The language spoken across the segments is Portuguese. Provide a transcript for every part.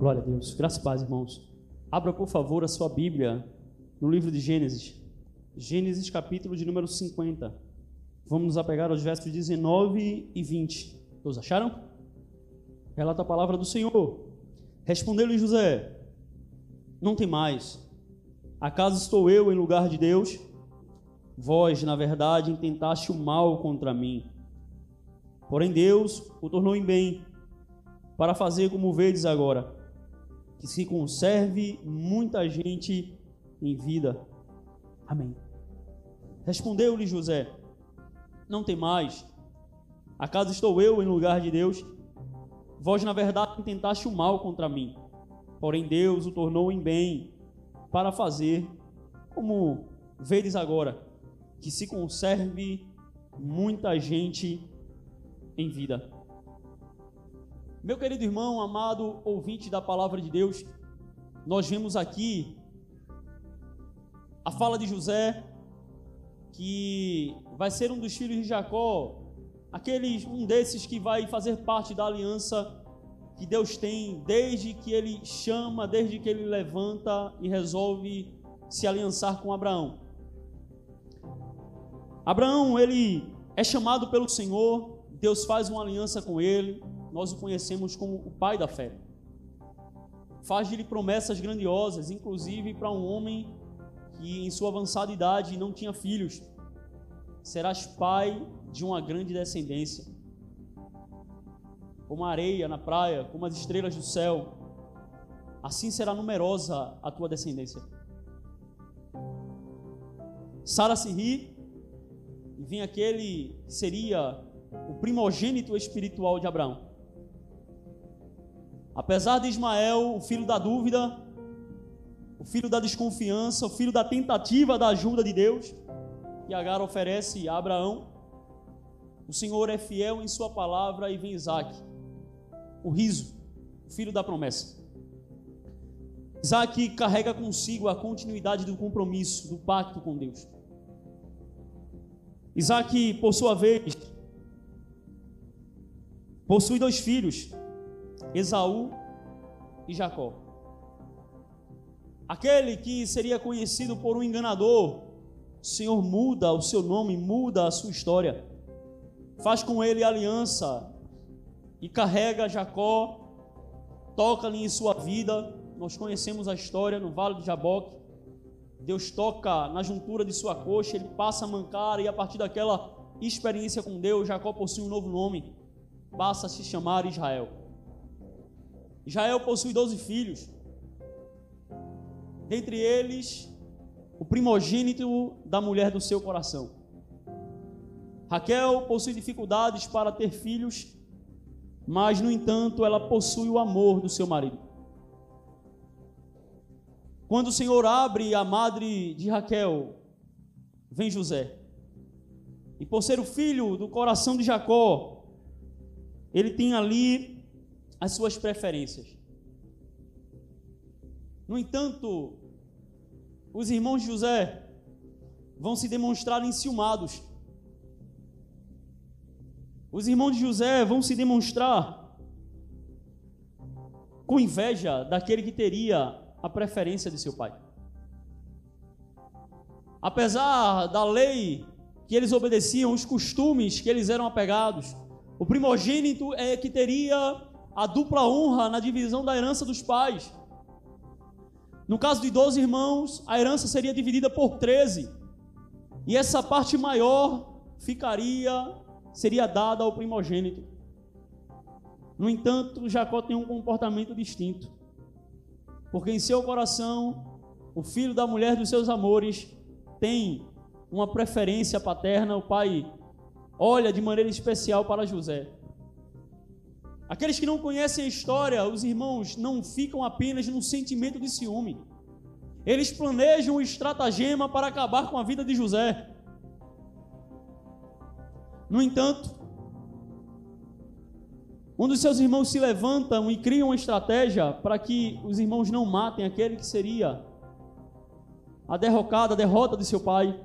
Glória a Deus. Graças e paz, irmãos. Abra, por favor, a sua Bíblia no livro de Gênesis. Gênesis, capítulo de número 50. Vamos nos apegar aos versos 19 e 20. Todos acharam? Relata a palavra do Senhor. Respondeu-lhe José: Não tem mais. Acaso estou eu em lugar de Deus? Vós, na verdade, intentaste o mal contra mim. Porém, Deus o tornou em bem, para fazer como vedes agora que se conserve muita gente em vida. Amém. Respondeu-lhe José: Não tem mais. Acaso estou eu em lugar de Deus? Vós, na verdade, tentaste o mal contra mim. Porém, Deus o tornou em bem para fazer como vedes agora, que se conserve muita gente em vida. Meu querido irmão, amado ouvinte da palavra de Deus, nós vemos aqui a fala de José, que vai ser um dos filhos de Jacó, aqueles, um desses que vai fazer parte da aliança que Deus tem desde que ele chama, desde que ele levanta e resolve se aliançar com Abraão. Abraão, ele é chamado pelo Senhor, Deus faz uma aliança com ele, nós o conhecemos como o pai da fé. Faz-lhe promessas grandiosas, inclusive para um homem que em sua avançada idade não tinha filhos. Serás pai de uma grande descendência. Como a areia na praia, como as estrelas do céu, assim será numerosa a tua descendência. Sara se ri, e vem aquele que seria o primogênito espiritual de Abraão. Apesar de Ismael, o filho da dúvida, o filho da desconfiança, o filho da tentativa da ajuda de Deus, que Agar oferece a Abraão, o Senhor é fiel em Sua palavra e vem Isaac, o riso, o filho da promessa. Isaac carrega consigo a continuidade do compromisso, do pacto com Deus. Isaac, por sua vez, possui dois filhos, Esaú e Jacó. Aquele que seria conhecido por um enganador, o Senhor muda o seu nome, muda a sua história, faz com ele aliança e carrega Jacó, toca-lhe em sua vida. Nós conhecemos a história no Vale de Jaboque. Deus toca na juntura de sua coxa, ele passa a mancar e a partir daquela experiência com Deus, Jacó possui um novo nome, passa a se chamar Israel. Israel possui doze filhos. Dentre eles, o primogênito da mulher do seu coração. Raquel possui dificuldades para ter filhos, mas, no entanto, ela possui o amor do seu marido. Quando o Senhor abre a madre de Raquel, vem José. E por ser o filho do coração de Jacó, ele tem ali as suas preferências. No entanto, os irmãos de José vão se demonstrar enciumados. Os irmãos de José vão se demonstrar com inveja daquele que teria a preferência de seu pai. Apesar da lei que eles obedeciam, os costumes que eles eram apegados, o primogênito é que teria a dupla honra na divisão da herança dos pais. No caso de 12 irmãos, a herança seria dividida por 13. E essa parte maior ficaria, seria dada ao primogênito. No entanto, Jacó tem um comportamento distinto. Porque em seu coração, o filho da mulher dos seus amores tem uma preferência paterna. O pai olha de maneira especial para José. Aqueles que não conhecem a história, os irmãos, não ficam apenas no sentimento de ciúme. Eles planejam um estratagema para acabar com a vida de José. No entanto, um dos seus irmãos se levantam e criam uma estratégia para que os irmãos não matem aquele que seria a derrocada, a derrota de seu pai,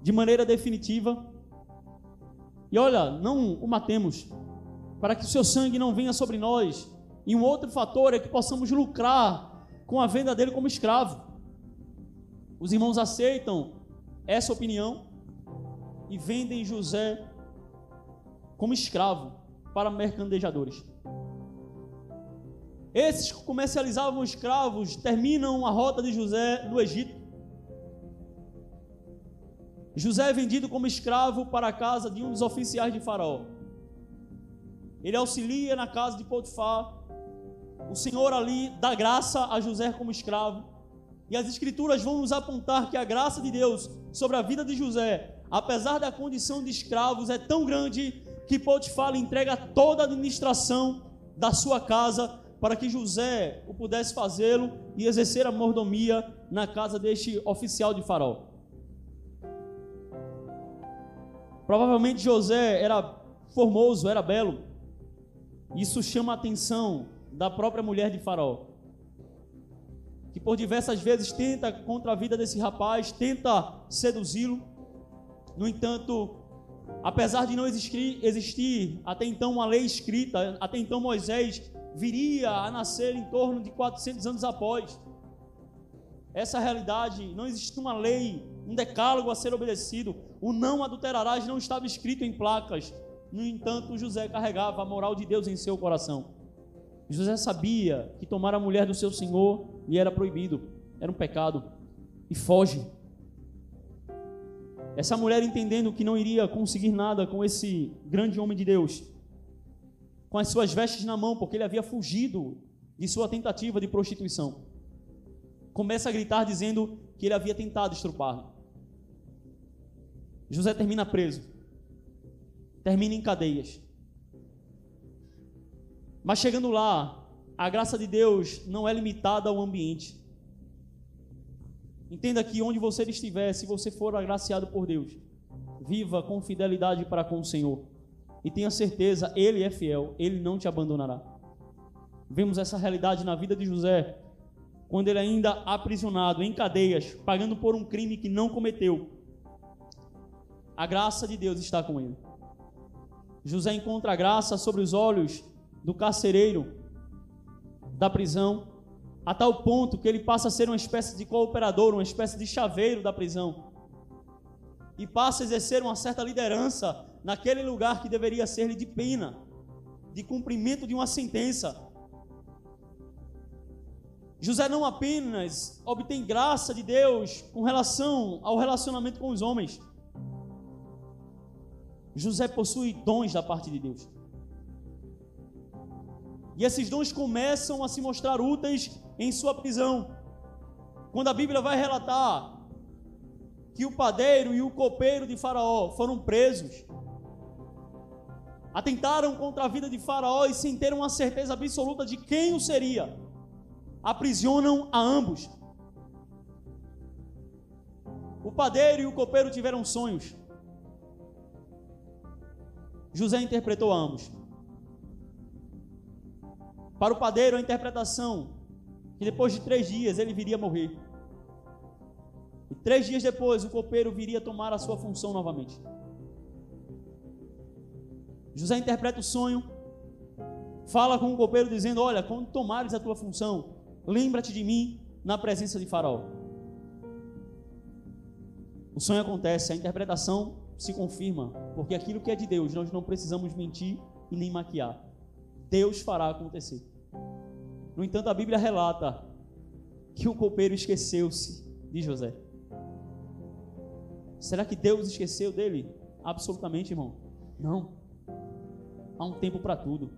de maneira definitiva. E olha, não o matemos, para que o seu sangue não venha sobre nós E um outro fator é que possamos lucrar com a venda dele como escravo. Os irmãos aceitam essa opinião e vendem José como escravo para mercandejadores. Esses que comercializavam escravos terminam a rota de José no Egito. José é vendido como escravo para a casa de um dos oficiais de Faraó. Ele auxilia na casa de Potifar. O Senhor ali dá graça a José como escravo. E as Escrituras vão nos apontar que a graça de Deus sobre a vida de José, apesar da condição de escravos, é tão grande que Potifar lhe entrega toda a administração da sua casa para que José o pudesse fazê-lo e exercer a mordomia na casa deste oficial de Faraó. Provavelmente José era formoso, era belo. Isso chama a atenção da própria mulher de Faraó, que por diversas vezes tenta contra a vida desse rapaz, tenta seduzi-lo. No entanto, apesar de não existir, existir até então uma lei escrita, até então Moisés viria a nascer em torno de 400 anos após. Essa realidade, não existia uma lei, um decálogo a ser obedecido. O não adulterarás não estava escrito em placas. No entanto, José carregava a moral de Deus em seu coração. José sabia que tomar a mulher do seu senhor lhe era proibido, era um pecado, e foge. Essa mulher, entendendo que não iria conseguir nada com esse grande homem de Deus, com as suas vestes na mão, porque ele havia fugido de sua tentativa de prostituição. Começa a gritar dizendo que ele havia tentado estrupar. José termina preso, termina em cadeias. Mas chegando lá, a graça de Deus não é limitada ao ambiente. Entenda que onde você estiver, se você for agraciado por Deus, viva com fidelidade para com o Senhor e tenha certeza, Ele é fiel, Ele não te abandonará. Vemos essa realidade na vida de José, quando ele ainda aprisionado em cadeias, pagando por um crime que não cometeu. A graça de Deus está com ele. José encontra graça sobre os olhos do carcereiro da prisão, a tal ponto que ele passa a ser uma espécie de cooperador, uma espécie de chaveiro da prisão. E passa a exercer uma certa liderança naquele lugar que deveria ser de pena, de cumprimento de uma sentença. José não apenas obtém graça de Deus com relação ao relacionamento com os homens. José possui dons da parte de Deus. E esses dons começam a se mostrar úteis em sua prisão. Quando a Bíblia vai relatar que o padeiro e o copeiro de Faraó foram presos, atentaram contra a vida de Faraó e sem ter uma certeza absoluta de quem o seria, aprisionam a ambos. O padeiro e o copeiro tiveram sonhos. José interpretou ambos. Para o padeiro, a interpretação que depois de três dias ele viria morrer. E três dias depois o copeiro viria tomar a sua função novamente. José interpreta o sonho, fala com o copeiro dizendo: Olha, quando tomares a tua função, lembra-te de mim na presença de Faraó. O sonho acontece, a interpretação se confirma, porque aquilo que é de Deus, nós não precisamos mentir e nem maquiar. Deus fará acontecer. No entanto, a Bíblia relata que o copeiro esqueceu-se de José. Será que Deus esqueceu dele? Absolutamente, irmão. Não. Há um tempo para tudo,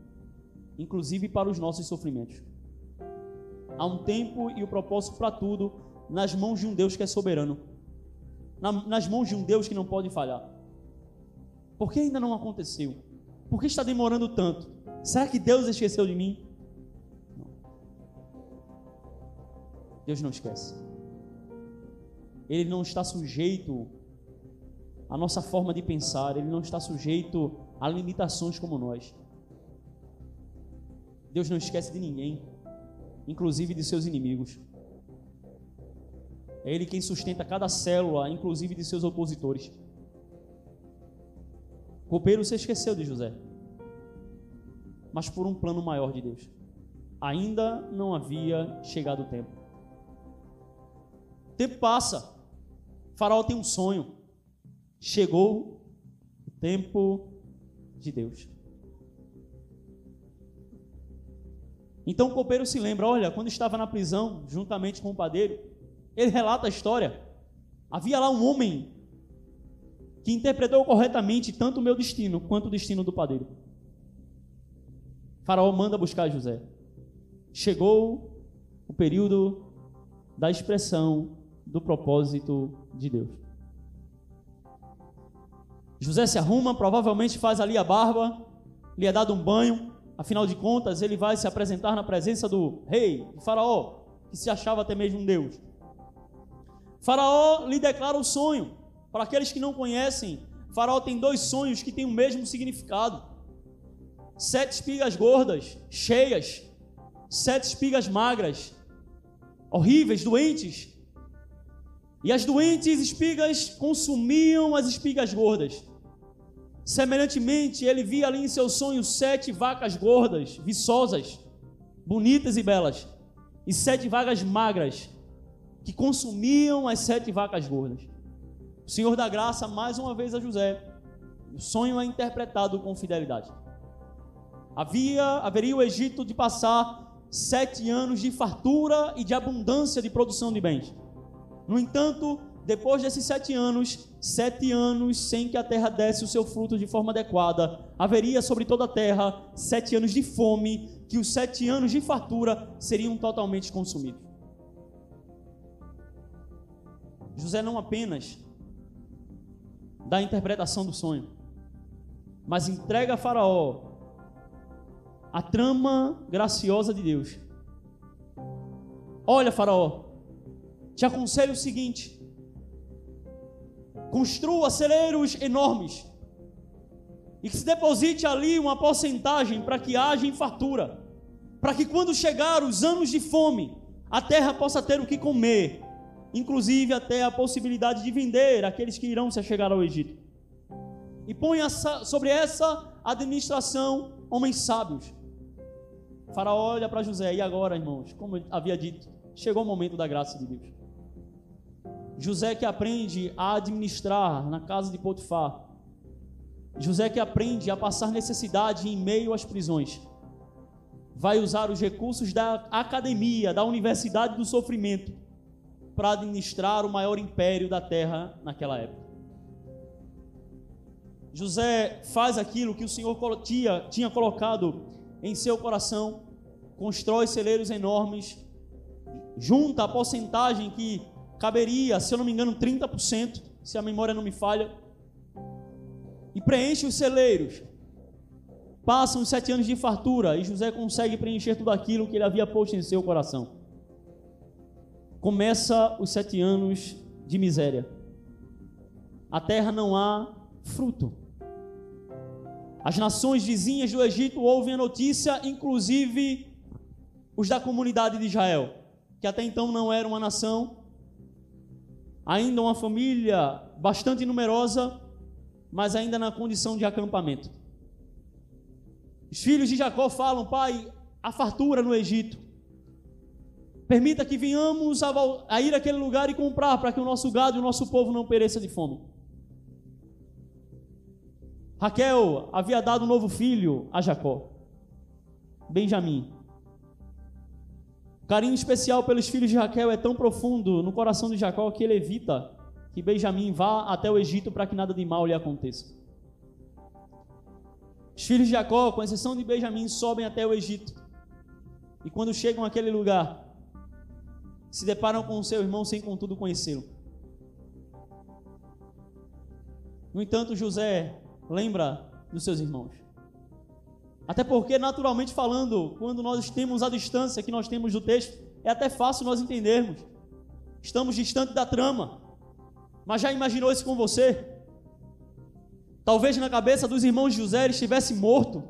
inclusive para os nossos sofrimentos. Há um tempo e o um propósito para tudo nas mãos de um Deus que é soberano, nas mãos de um Deus que não pode falhar. Por que ainda não aconteceu? Por que está demorando tanto? Será que Deus esqueceu de mim? Não. Deus não esquece. Ele não está sujeito à nossa forma de pensar, ele não está sujeito a limitações como nós. Deus não esquece de ninguém, inclusive de seus inimigos. É Ele quem sustenta cada célula, inclusive de seus opositores. Copeiro se esqueceu de José, mas por um plano maior de Deus. ainda não havia chegado o tempo. O tempo passa. O faraó tem um sonho. Chegou o tempo de Deus. Então o copeiro se lembra: olha, quando estava na prisão, juntamente com o padeiro, ele relata a história. Havia lá um homem que interpretou corretamente tanto o meu destino quanto o destino do padeiro. faraó manda buscar José. Chegou o período da expressão do propósito de Deus. José se arruma, provavelmente faz ali a barba, lhe é dado um banho, afinal de contas, ele vai se apresentar na presença do rei, do faraó, que se achava até mesmo um deus. Faraó lhe declara o sonho. Para aqueles que não conhecem, Faraó tem dois sonhos que têm o mesmo significado: sete espigas gordas, cheias, sete espigas magras, horríveis, doentes. E as doentes espigas consumiam as espigas gordas. Semelhantemente, ele via ali em seu sonho sete vacas gordas, viçosas, bonitas e belas, e sete vacas magras, que consumiam as sete vacas gordas. O Senhor da graça, mais uma vez, a José. O sonho é interpretado com fidelidade. Havia, haveria o Egito de passar sete anos de fartura e de abundância de produção de bens. No entanto, depois desses sete anos, sete anos sem que a terra desse o seu fruto de forma adequada, haveria sobre toda a terra sete anos de fome, que os sete anos de fartura seriam totalmente consumidos. José não apenas da interpretação do sonho, mas entrega a Faraó a trama graciosa de Deus. Olha, Faraó, te aconselho o seguinte: construa celeiros enormes e que se deposite ali uma porcentagem para que haja em fartura, para que quando chegar os anos de fome, a terra possa ter o que comer inclusive até a possibilidade de vender aqueles que irão se chegar ao Egito. E essa, sobre essa administração homens sábios. O faraó olha para José, e agora, irmãos, como havia dito, chegou o momento da graça de Deus. José que aprende a administrar na casa de Potifar. José que aprende a passar necessidade em meio às prisões. Vai usar os recursos da academia, da universidade do sofrimento para administrar o maior império da terra naquela época. José faz aquilo que o Senhor tinha, tinha colocado em seu coração, constrói celeiros enormes, junta a porcentagem que caberia, se eu não me engano, 30%, se a memória não me falha, e preenche os celeiros. Passam os sete anos de fartura e José consegue preencher tudo aquilo que ele havia posto em seu coração começa os sete anos de miséria. A terra não há fruto. As nações vizinhas do Egito ouvem a notícia, inclusive os da comunidade de Israel, que até então não era uma nação, ainda uma família bastante numerosa, mas ainda na condição de acampamento. Os filhos de Jacó falam: Pai, a fartura no Egito. Permita que venhamos a, a ir àquele lugar e comprar para que o nosso gado e o nosso povo não pereça de fome. Raquel havia dado um novo filho a Jacó, Benjamim. O carinho especial pelos filhos de Raquel é tão profundo no coração de Jacó que ele evita que Benjamim vá até o Egito para que nada de mal lhe aconteça. Os filhos de Jacó, com exceção de Benjamim, sobem até o Egito. E quando chegam àquele lugar, se deparam com o seu irmão sem contudo conhecê-lo. No entanto, José lembra dos seus irmãos. Até porque, naturalmente falando, quando nós temos a distância que nós temos do texto, é até fácil nós entendermos. Estamos distante da trama. Mas já imaginou isso com você? Talvez na cabeça dos irmãos de José ele estivesse morto.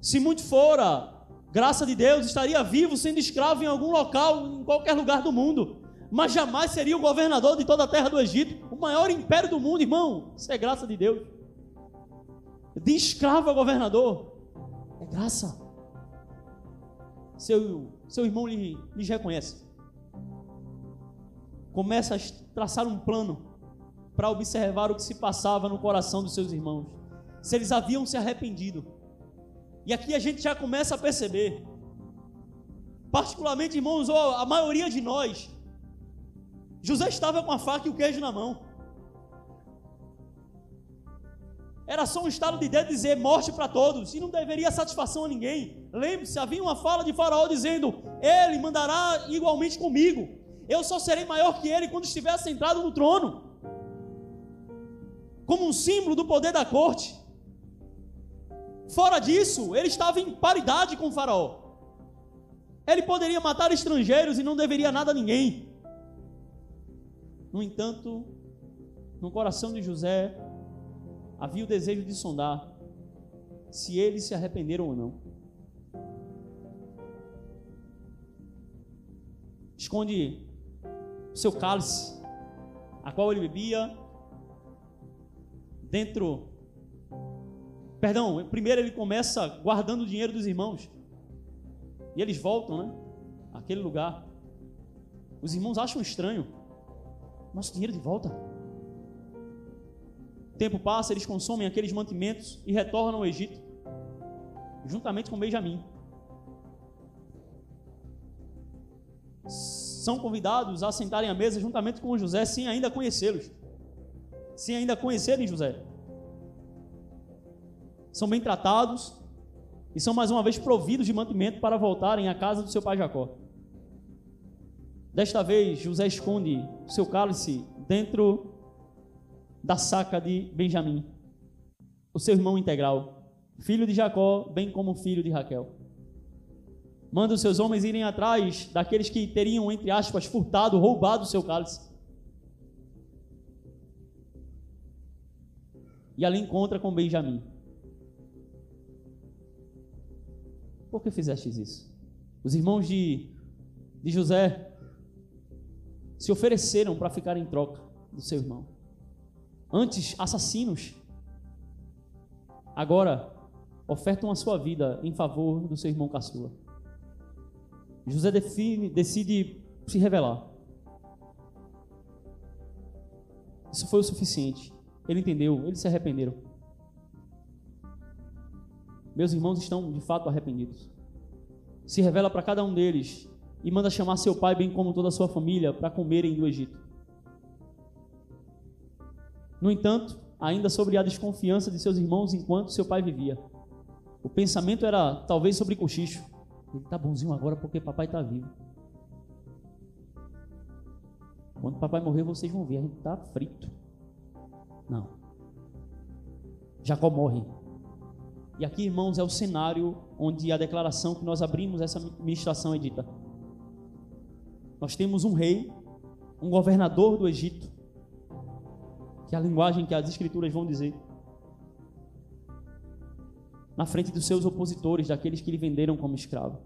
Se muito fora, graça de Deus, estaria vivo sendo escravo em algum local, em qualquer lugar do mundo, mas jamais seria o governador de toda a terra do Egito, o maior império do mundo, irmão. Isso é graça de Deus. De escravo a governador, é graça. seu, seu irmão lhe, lhes reconhece. Começa a traçar um plano para observar o que se passava no coração dos seus irmãos. Se eles haviam se arrependido. E aqui a gente já começa a perceber, particularmente, irmãos, a maioria de nós, José estava com a faca e o queijo na mão. Era só um estado de dedo dizer morte para todos, e não deveria satisfação a ninguém. Lembre-se, havia uma fala de Faraó dizendo: Ele mandará igualmente comigo. Eu só serei maior que ele quando estiver sentado no trono. Como um símbolo do poder da corte. Fora disso, ele estava em paridade com o Faraó. Ele poderia matar estrangeiros e não deveria nada a ninguém. No entanto, no coração de José havia o desejo de sondar se eles se arrependeram ou não. Esconde seu cálice, a qual ele bebia, dentro. Perdão, primeiro ele começa guardando o dinheiro dos irmãos. E eles voltam, né? Aquele lugar. Os irmãos acham estranho. Nosso dinheiro de volta. O tempo passa, eles consomem aqueles mantimentos e retornam ao Egito, juntamente com Benjamim. São convidados a sentarem à mesa juntamente com José, sem ainda conhecê-los, sem ainda conhecerem José. São bem tratados e são mais uma vez providos de mantimento para voltarem à casa do seu pai Jacó. Desta vez, José esconde seu cálice dentro da saca de Benjamim, o seu irmão integral, filho de Jacó, bem como filho de Raquel. Manda os seus homens irem atrás daqueles que teriam, entre aspas, furtado, roubado o seu cálice. E ali encontra com Benjamim. Por que fizestes isso? Os irmãos de, de José se ofereceram para ficar em troca do seu irmão antes assassinos, agora ofertam a sua vida em favor do seu irmão caçula. José define, decide se revelar. Isso foi o suficiente. Ele entendeu, eles se arrependeram. Meus irmãos estão de fato arrependidos. Se revela para cada um deles e manda chamar seu pai, bem como toda a sua família, para comerem do Egito. No entanto, ainda sobre a desconfiança de seus irmãos enquanto seu pai vivia. O pensamento era talvez sobre cochicho. Ele está bonzinho agora porque papai está vivo. Quando papai morrer, vocês vão ver, a gente está frito. Não. Jacó morre. E aqui, irmãos, é o cenário onde a declaração que nós abrimos essa ministração é dita. Nós temos um rei, um governador do Egito, que é a linguagem que as escrituras vão dizer. Na frente dos seus opositores, daqueles que lhe venderam como escravo.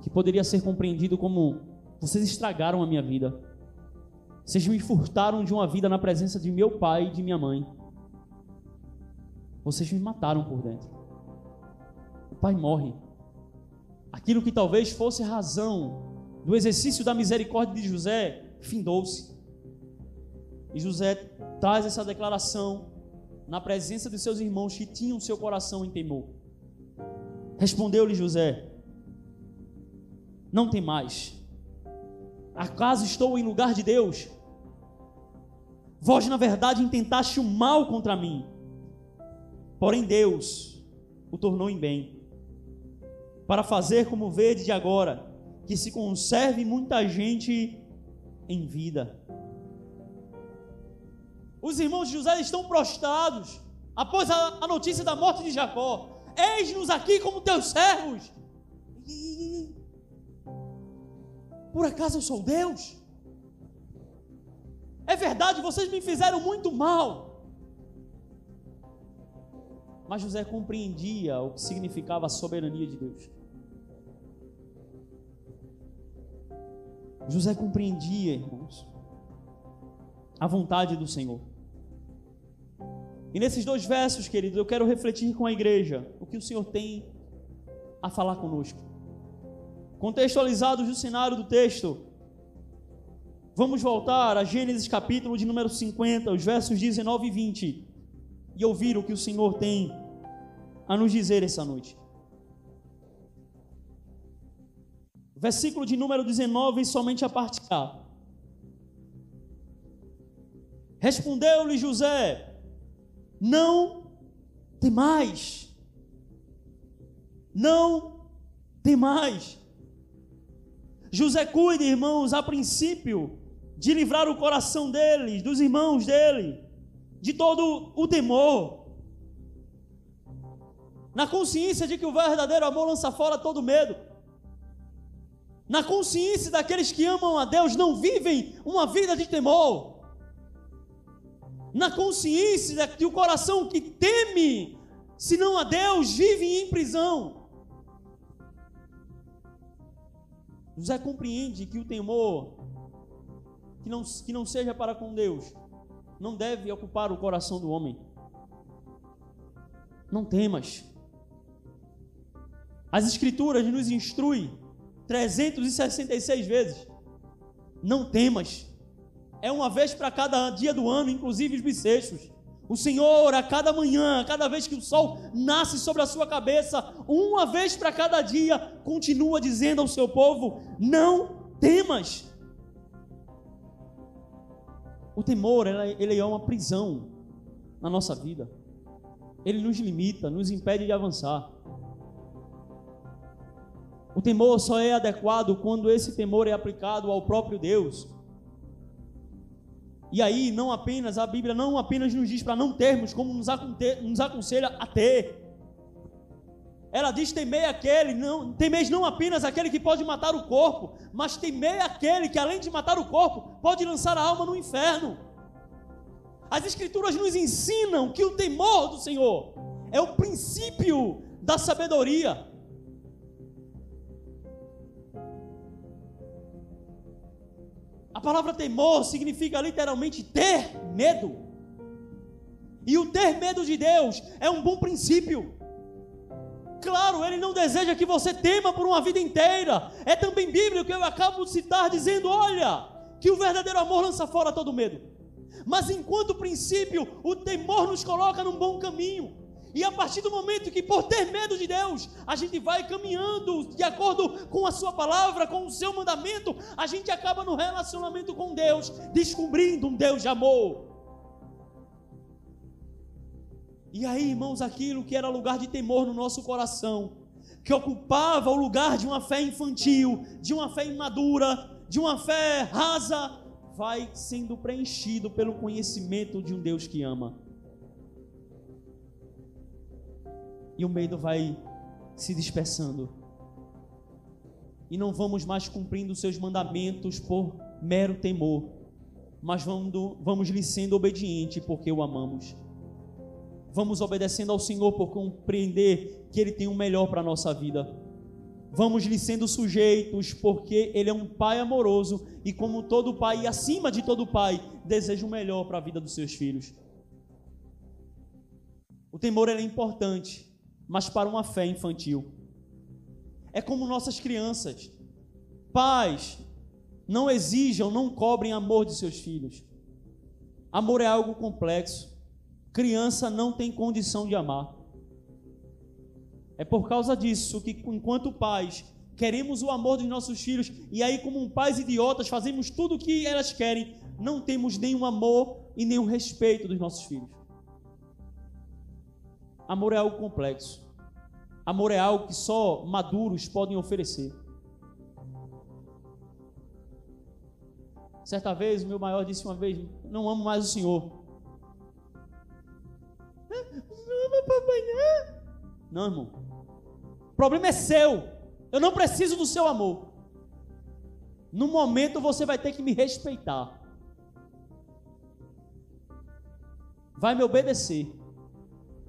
Que poderia ser compreendido como: vocês estragaram a minha vida. Vocês me furtaram de uma vida na presença de meu pai e de minha mãe. Vocês me mataram por dentro. O pai morre. Aquilo que talvez fosse razão do exercício da misericórdia de José findou-se. E José traz essa declaração na presença de seus irmãos que tinham seu coração em temor. Respondeu-lhe José: Não tem mais. Acaso estou em lugar de Deus? Vós, na verdade, intentaste o mal contra mim. Porém, Deus o tornou em bem, para fazer como vede de agora, que se conserve muita gente em vida. Os irmãos de José estão prostrados após a, a notícia da morte de Jacó. Eis-nos aqui como teus servos. Por acaso eu sou Deus? É verdade, vocês me fizeram muito mal. Mas José compreendia o que significava a soberania de Deus. José compreendia, irmãos, a vontade do Senhor. E nesses dois versos, queridos, eu quero refletir com a igreja o que o Senhor tem a falar conosco. Contextualizados do cenário do texto, vamos voltar a Gênesis capítulo de número 50, os versos 19 e 20, e ouvir o que o Senhor tem a nos dizer essa noite. Versículo de número 19, somente a parte A. Respondeu-lhe José: Não temais. Não temais. José cuida, irmãos, a princípio, de livrar o coração deles, dos irmãos dele, de todo o temor. Na consciência de que o verdadeiro amor lança fora todo medo. Na consciência daqueles que amam a Deus não vivem uma vida de temor na consciência de que o coração que teme, se não a Deus, vive em prisão. José compreende que o temor, que não, que não seja para com Deus, não deve ocupar o coração do homem. Não temas. As Escrituras nos instruem 366 vezes. Não temas é uma vez para cada dia do ano, inclusive os bissextos. O Senhor, a cada manhã, a cada vez que o sol nasce sobre a sua cabeça, uma vez para cada dia, continua dizendo ao seu povo: não temas. O temor, ele é uma prisão na nossa vida. Ele nos limita, nos impede de avançar. O temor só é adequado quando esse temor é aplicado ao próprio Deus. E aí, não apenas, a Bíblia não apenas nos diz para não termos, como nos, nos aconselha a ter. Ela diz: temei aquele, não, temeis não apenas aquele que pode matar o corpo, mas temei aquele que, além de matar o corpo, pode lançar a alma no inferno. As Escrituras nos ensinam que o temor do Senhor é o princípio da sabedoria. Palavra temor significa literalmente ter medo. E o ter medo de Deus é um bom princípio. Claro, ele não deseja que você tema por uma vida inteira. É também bíblico que eu acabo de citar dizendo: olha, que o verdadeiro amor lança fora todo medo. Mas enquanto princípio, o temor nos coloca num bom caminho. E a partir do momento que, por ter medo de Deus, a gente vai caminhando de acordo com a Sua palavra, com o seu mandamento, a gente acaba no relacionamento com Deus, descobrindo um Deus de amor. E aí, irmãos, aquilo que era lugar de temor no nosso coração, que ocupava o lugar de uma fé infantil, de uma fé imadura, de uma fé rasa, vai sendo preenchido pelo conhecimento de um Deus que ama. E o medo vai se dispersando. E não vamos mais cumprindo seus mandamentos por mero temor, mas vamos, vamos lhe sendo obediente porque o amamos. Vamos obedecendo ao Senhor por compreender que Ele tem o melhor para a nossa vida. Vamos lhe sendo sujeitos porque Ele é um Pai amoroso e, como todo Pai, e acima de todo Pai, deseja o melhor para a vida dos seus filhos. O temor é importante, mas para uma fé infantil. É como nossas crianças. Pais, não exijam, não cobrem amor de seus filhos. Amor é algo complexo. Criança não tem condição de amar. É por causa disso que, enquanto pais, queremos o amor dos nossos filhos e aí, como pais idiotas, fazemos tudo o que elas querem, não temos nenhum amor e nenhum respeito dos nossos filhos. Amor é algo complexo. Amor é algo que só maduros podem oferecer. Certa vez, o meu maior disse uma vez: Não amo mais o Senhor. Não ama papai, não. Não, irmão. O problema é seu. Eu não preciso do seu amor. No momento você vai ter que me respeitar. Vai me obedecer.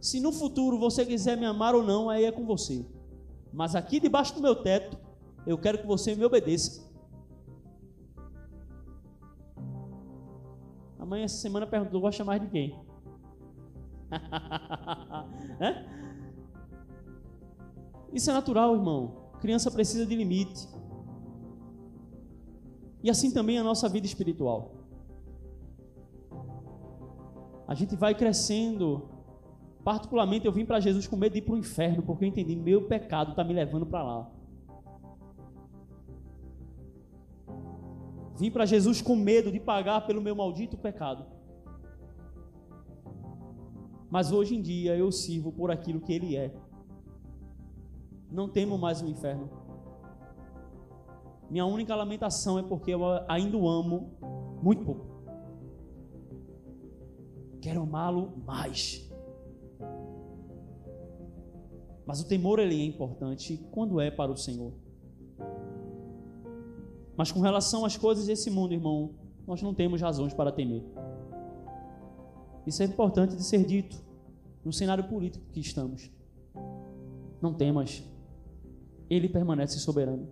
Se no futuro você quiser me amar ou não, aí é com você. Mas aqui debaixo do meu teto, eu quero que você me obedeça. A mãe essa semana perguntou: gosta mais de quem? é? Isso é natural, irmão. Criança precisa de limite. E assim também a nossa vida espiritual. A gente vai crescendo. Particularmente, eu vim para Jesus com medo de ir para o inferno, porque eu entendi meu pecado está me levando para lá. Vim para Jesus com medo de pagar pelo meu maldito pecado. Mas hoje em dia eu sirvo por aquilo que Ele é. Não temo mais o inferno. Minha única lamentação é porque eu ainda o amo muito pouco. Quero amá-lo mais. Mas o temor ele é importante quando é para o Senhor. Mas com relação às coisas desse mundo, irmão, nós não temos razões para temer. Isso é importante de ser dito no cenário político que estamos. Não temas, ele permanece soberano.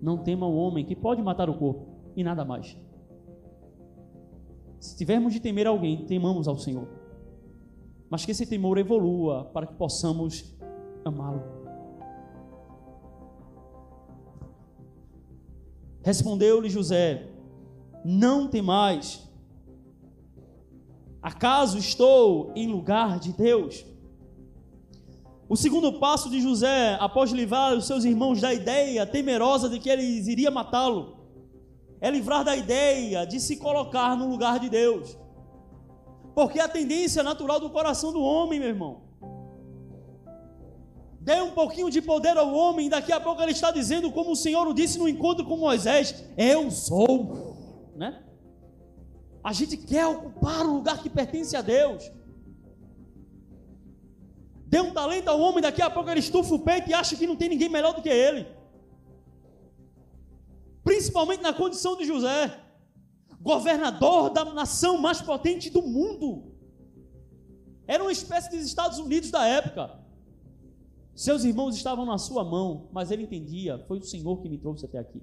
Não tema o homem que pode matar o corpo e nada mais. Se tivermos de temer alguém, temamos ao Senhor. Mas que esse temor evolua para que possamos amá-lo. Respondeu-lhe José: Não temais. Acaso estou em lugar de Deus? O segundo passo de José, após livrar os seus irmãos da ideia temerosa de que eles iriam matá-lo, é livrar da ideia de se colocar no lugar de Deus. Porque a tendência natural do coração do homem, meu irmão, Dê um pouquinho de poder ao homem, daqui a pouco ele está dizendo, como o Senhor o disse no encontro com Moisés: Eu sou. Né? A gente quer ocupar o lugar que pertence a Deus. Dê um talento ao homem, daqui a pouco ele estufa o peito e acha que não tem ninguém melhor do que ele. Principalmente na condição de José, governador da nação mais potente do mundo. Era uma espécie dos Estados Unidos da época. Seus irmãos estavam na sua mão, mas ele entendia: foi o Senhor que me trouxe até aqui.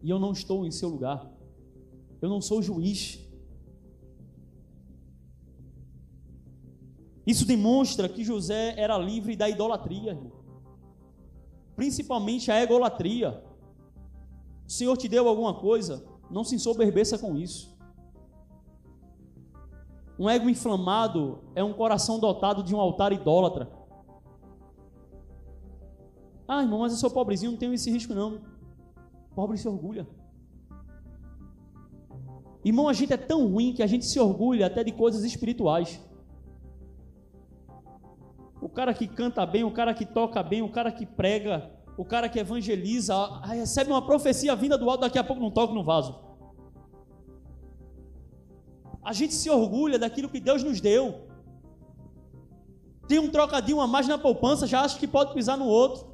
E eu não estou em seu lugar. Eu não sou juiz. Isso demonstra que José era livre da idolatria, principalmente a egolatria. O Senhor te deu alguma coisa, não se ensoberbeça com isso. Um ego inflamado é um coração dotado de um altar idólatra. Ah, irmão, mas eu sou pobrezinho, não tenho esse risco não. Pobre se orgulha. Irmão, a gente é tão ruim que a gente se orgulha até de coisas espirituais. O cara que canta bem, o cara que toca bem, o cara que prega, o cara que evangeliza, recebe uma profecia vinda do alto, daqui a pouco não toca no vaso. A gente se orgulha daquilo que Deus nos deu. Tem um trocadinho a mais na poupança, já acha que pode pisar no outro.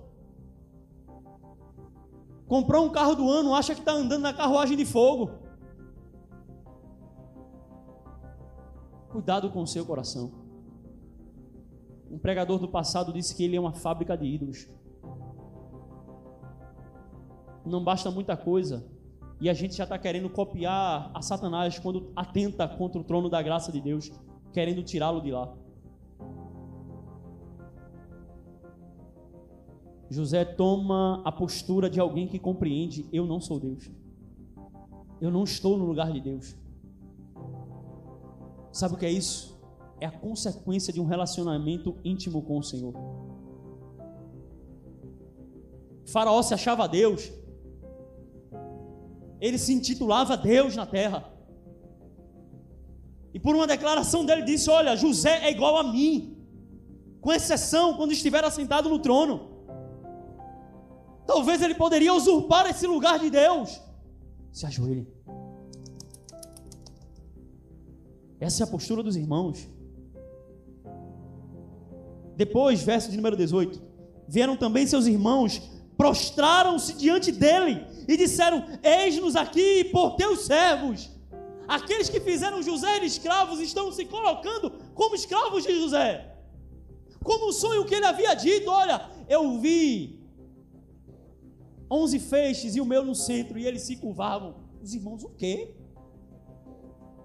Comprou um carro do ano, acha que está andando na carruagem de fogo. Cuidado com o seu coração. Um pregador do passado disse que ele é uma fábrica de ídolos. Não basta muita coisa. E a gente já está querendo copiar a Satanás quando atenta contra o trono da graça de Deus, querendo tirá-lo de lá. José toma a postura de alguém que compreende: eu não sou Deus. Eu não estou no lugar de Deus. Sabe o que é isso? É a consequência de um relacionamento íntimo com o Senhor. faraó se achava Deus. Ele se intitulava Deus na terra. E por uma declaração dele disse: Olha, José é igual a mim, com exceção quando estiver assentado no trono. Talvez ele poderia usurpar esse lugar de Deus. Se ajoelhe. Essa é a postura dos irmãos. Depois, verso de número 18: Vieram também seus irmãos, prostraram-se diante dele e disseram: Eis-nos aqui por teus servos. Aqueles que fizeram José escravos estão se colocando como escravos de José. Como o sonho que ele havia dito: Olha, eu vi onze feixes e o meu no centro, e eles se curvavam. Os irmãos, o quê?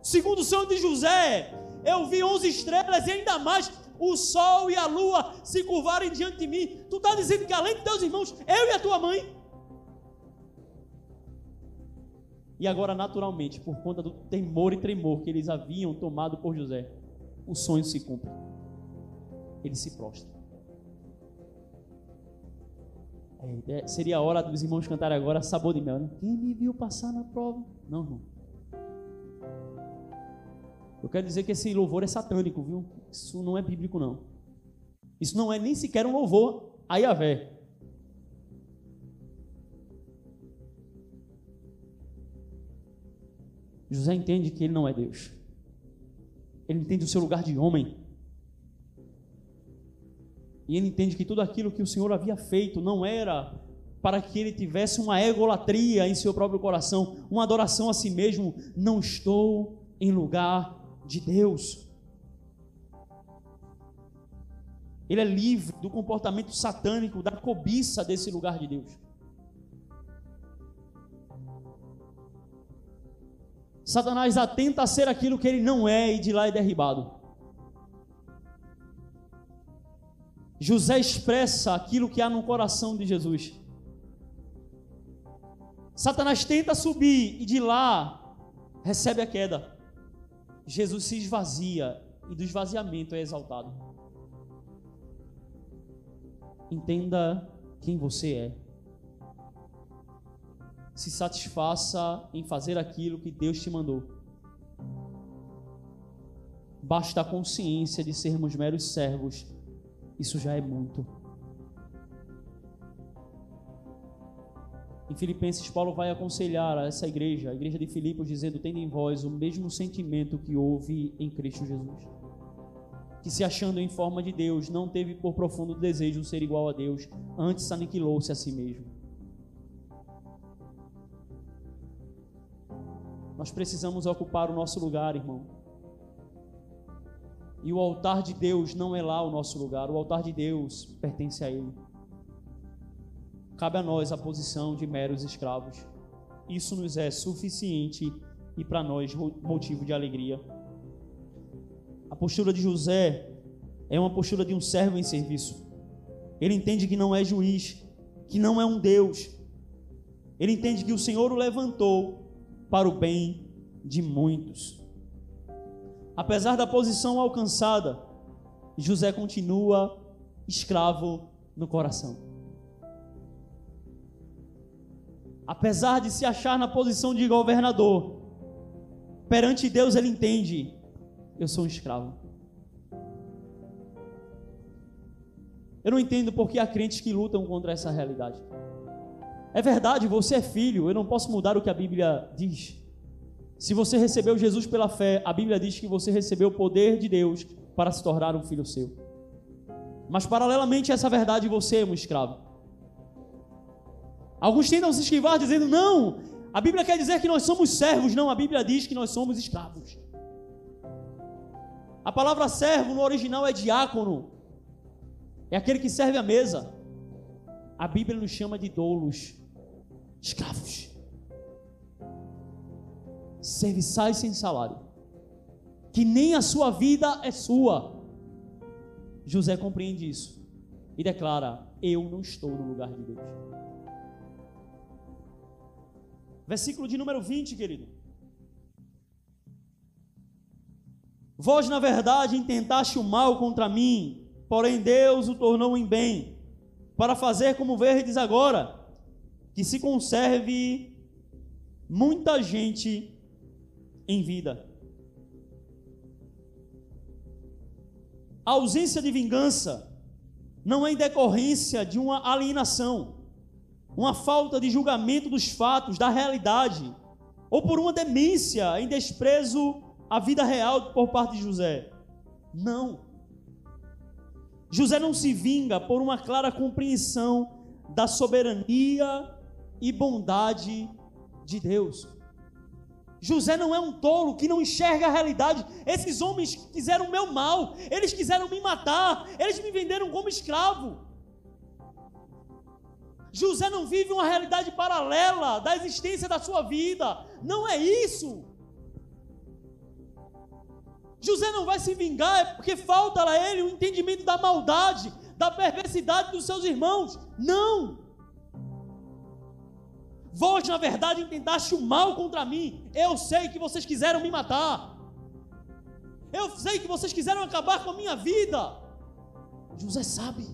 Segundo o sonho de José, Eu vi onze estrelas e ainda mais o sol e a lua se curvarem diante de mim. Tu está dizendo que além de teus irmãos, eu e a tua mãe. E agora, naturalmente, por conta do temor e tremor que eles haviam tomado por José, o sonho se cumpre. Ele se prostra. É, é, seria a hora dos irmãos cantarem agora sabor de mel, né? Quem me viu passar na prova? Não, não. Eu quero dizer que esse louvor é satânico, viu? Isso não é bíblico, não. Isso não é nem sequer um louvor a Yahvé. José entende que ele não é Deus. Ele entende o seu lugar de homem. E ele entende que tudo aquilo que o Senhor havia feito não era para que ele tivesse uma egolatria em seu próprio coração, uma adoração a si mesmo. Não estou em lugar de Deus. Ele é livre do comportamento satânico, da cobiça desse lugar de Deus. Satanás atenta a ser aquilo que ele não é e de lá é derribado. José expressa aquilo que há no coração de Jesus. Satanás tenta subir e de lá recebe a queda. Jesus se esvazia e do esvaziamento é exaltado. Entenda quem você é se satisfaça em fazer aquilo que Deus te mandou. Basta a consciência de sermos meros servos, isso já é muito. Em Filipenses, Paulo vai aconselhar a essa igreja, a igreja de Filipos, dizendo: Tendo em vós o mesmo sentimento que houve em Cristo Jesus. Que se achando em forma de Deus, não teve por profundo desejo ser igual a Deus, antes aniquilou-se a si mesmo Nós precisamos ocupar o nosso lugar, irmão. E o altar de Deus não é lá o nosso lugar, o altar de Deus pertence a Ele. Cabe a nós a posição de meros escravos. Isso nos é suficiente e para nós motivo de alegria. A postura de José é uma postura de um servo em serviço. Ele entende que não é juiz, que não é um Deus. Ele entende que o Senhor o levantou para o bem de muitos. Apesar da posição alcançada, José continua escravo no coração. Apesar de se achar na posição de governador, perante Deus ele entende: eu sou um escravo. Eu não entendo porque há crentes que lutam contra essa realidade. É verdade, você é filho, eu não posso mudar o que a Bíblia diz. Se você recebeu Jesus pela fé, a Bíblia diz que você recebeu o poder de Deus para se tornar um filho seu. Mas paralelamente a essa verdade, você é um escravo. Alguns tentam se esquivar dizendo: "Não, a Bíblia quer dizer que nós somos servos". Não, a Bíblia diz que nós somos escravos. A palavra servo no original é diácono. É aquele que serve a mesa. A Bíblia nos chama de doulos escravos, serviçais sem salário, que nem a sua vida é sua. José compreende isso e declara: Eu não estou no lugar de Deus. Versículo de número 20, querido. Vós, na verdade, intentaste o mal contra mim, porém Deus o tornou em bem, para fazer como verdes agora que se conserve muita gente em vida. A ausência de vingança não é em decorrência de uma alienação, uma falta de julgamento dos fatos, da realidade, ou por uma demência em desprezo à vida real por parte de José. Não. José não se vinga por uma clara compreensão da soberania e bondade de Deus. José não é um tolo que não enxerga a realidade. Esses homens quiseram meu mal, eles quiseram me matar, eles me venderam como escravo. José não vive uma realidade paralela da existência da sua vida. Não é isso. José não vai se vingar é porque falta a ele o entendimento da maldade, da perversidade dos seus irmãos. Não! Vós, na verdade, intentaste o mal contra mim. Eu sei que vocês quiseram me matar. Eu sei que vocês quiseram acabar com a minha vida. José sabe.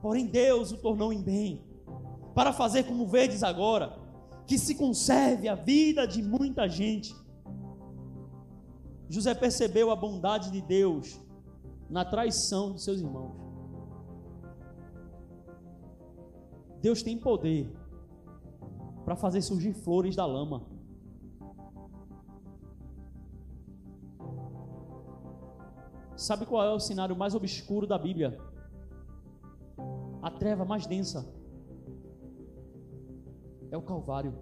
Porém, Deus o tornou em bem, para fazer como vedes agora, que se conserve a vida de muita gente. José percebeu a bondade de Deus na traição de seus irmãos. Deus tem poder para fazer surgir flores da lama. Sabe qual é o cenário mais obscuro da Bíblia? A treva mais densa é o Calvário.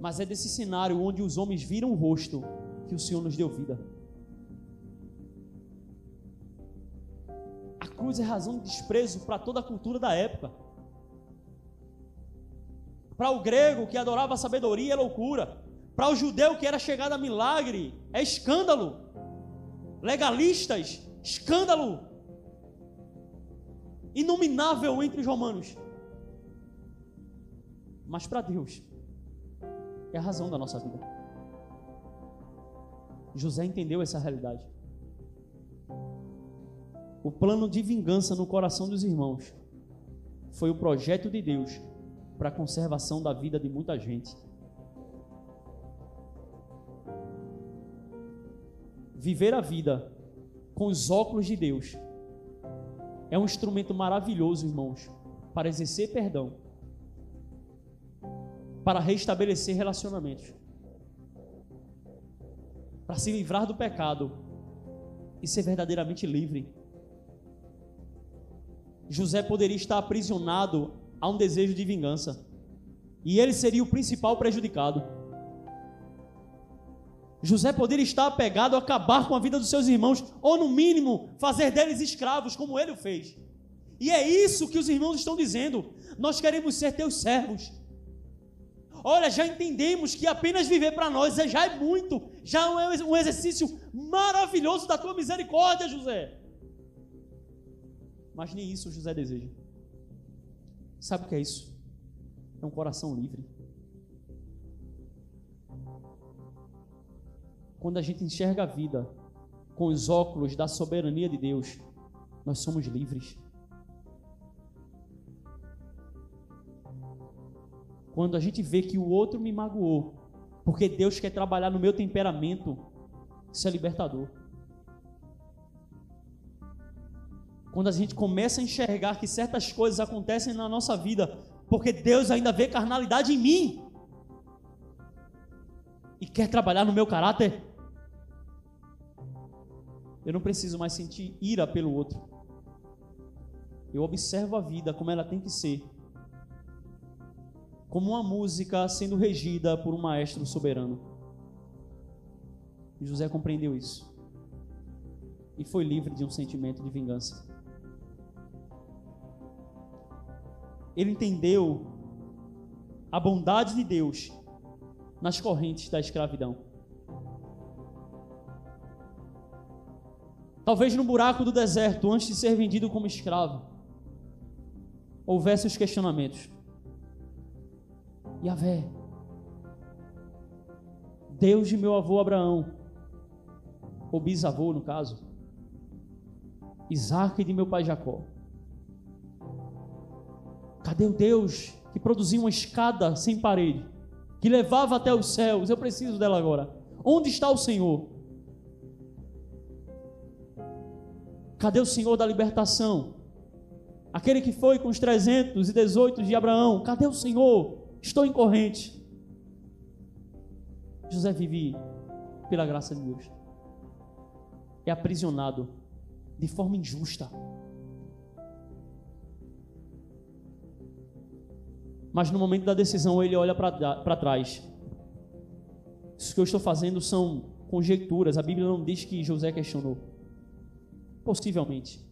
Mas é desse cenário onde os homens viram o rosto que o Senhor nos deu vida. Cruz é razão de desprezo para toda a cultura da época. Para o grego que adorava a sabedoria é loucura. Para o judeu que era chegado a milagre é escândalo. Legalistas, escândalo. Inominável entre os romanos. Mas para Deus é a razão da nossa vida. José entendeu essa realidade o plano de vingança no coração dos irmãos foi o projeto de Deus para a conservação da vida de muita gente. Viver a vida com os óculos de Deus é um instrumento maravilhoso, irmãos, para exercer perdão, para restabelecer relacionamentos, para se livrar do pecado e ser verdadeiramente livre. José poderia estar aprisionado a um desejo de vingança. E ele seria o principal prejudicado. José poderia estar apegado a acabar com a vida dos seus irmãos, ou no mínimo fazer deles escravos, como ele o fez. E é isso que os irmãos estão dizendo. Nós queremos ser teus servos. Olha, já entendemos que apenas viver para nós já é muito, já é um exercício maravilhoso da tua misericórdia, José. Mas nem isso José deseja. Sabe o que é isso? É um coração livre. Quando a gente enxerga a vida com os óculos da soberania de Deus, nós somos livres. Quando a gente vê que o outro me magoou, porque Deus quer trabalhar no meu temperamento, isso é libertador. Quando a gente começa a enxergar que certas coisas acontecem na nossa vida, porque Deus ainda vê carnalidade em mim e quer trabalhar no meu caráter, eu não preciso mais sentir ira pelo outro. Eu observo a vida como ela tem que ser. Como uma música sendo regida por um maestro soberano. E José compreendeu isso. E foi livre de um sentimento de vingança. Ele entendeu a bondade de Deus nas correntes da escravidão. Talvez no buraco do deserto, antes de ser vendido como escravo, houvesse os questionamentos. Yahvé, Deus de meu avô Abraão, ou bisavô no caso, Isaac de meu pai Jacó, Cadê o Deus que produzia uma escada sem parede, que levava até os céus? Eu preciso dela agora. Onde está o Senhor? Cadê o Senhor da libertação? Aquele que foi com os 318 de Abraão. Cadê o Senhor? Estou em corrente. José vive pela graça de Deus. É aprisionado de forma injusta. Mas no momento da decisão ele olha para trás. Isso que eu estou fazendo são conjecturas, a Bíblia não diz que José questionou. Possivelmente.